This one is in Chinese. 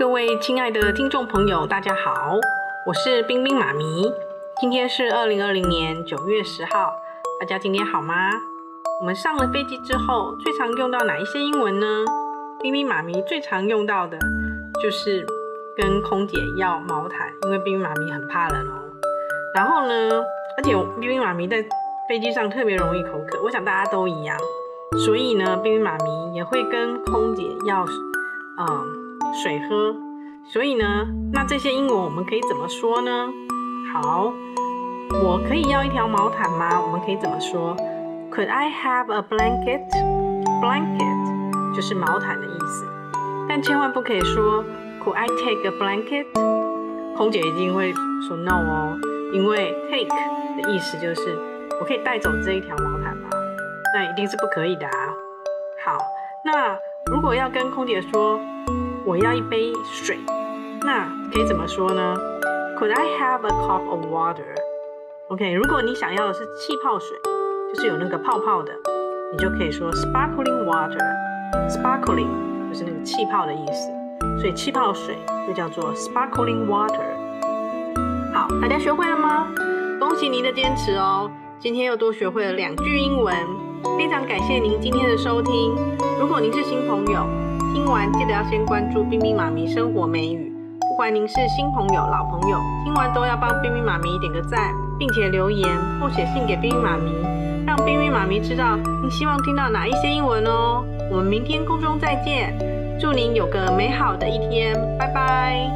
各位亲爱的听众朋友，大家好，我是冰冰妈咪。今天是二零二零年九月十号，大家今天好吗？我们上了飞机之后，最常用到哪一些英文呢？冰冰妈咪最常用到的就是跟空姐要毛毯，因为冰冰妈咪很怕冷哦。然后呢，而且冰冰妈咪在飞机上特别容易口渴，我想大家都一样，所以呢，冰冰妈咪也会跟空姐要，嗯。水喝，所以呢，那这些英文我们可以怎么说呢？好，我可以要一条毛毯吗？我们可以怎么说？Could I have a blanket? Blanket 就是毛毯的意思，但千万不可以说 Could I take a blanket？空姐一定会说 No 哦，因为 take 的意思就是我可以带走这一条毛毯吗？那一定是不可以的啊。好，那如果要跟空姐说。我要一杯水，那可以怎么说呢？Could I have a cup of water？OK，如果你想要的是气泡水，就是有那个泡泡的，你就可以说 sparkling water。Sparkling 就是那个气泡的意思，所以气泡水就叫做 sparkling water。好，大家学会了吗？恭喜您的坚持哦！今天又多学会了两句英文，非常感谢您今天的收听。如果您是新朋友，听完记得要先关注冰冰妈咪生活美语。不管您是新朋友、老朋友，听完都要帮冰冰妈咪点个赞，并且留言或写信给冰冰妈咪，让冰冰妈咪知道您希望听到哪一些英文哦。我们明天空中再见，祝您有个美好的一天，拜拜。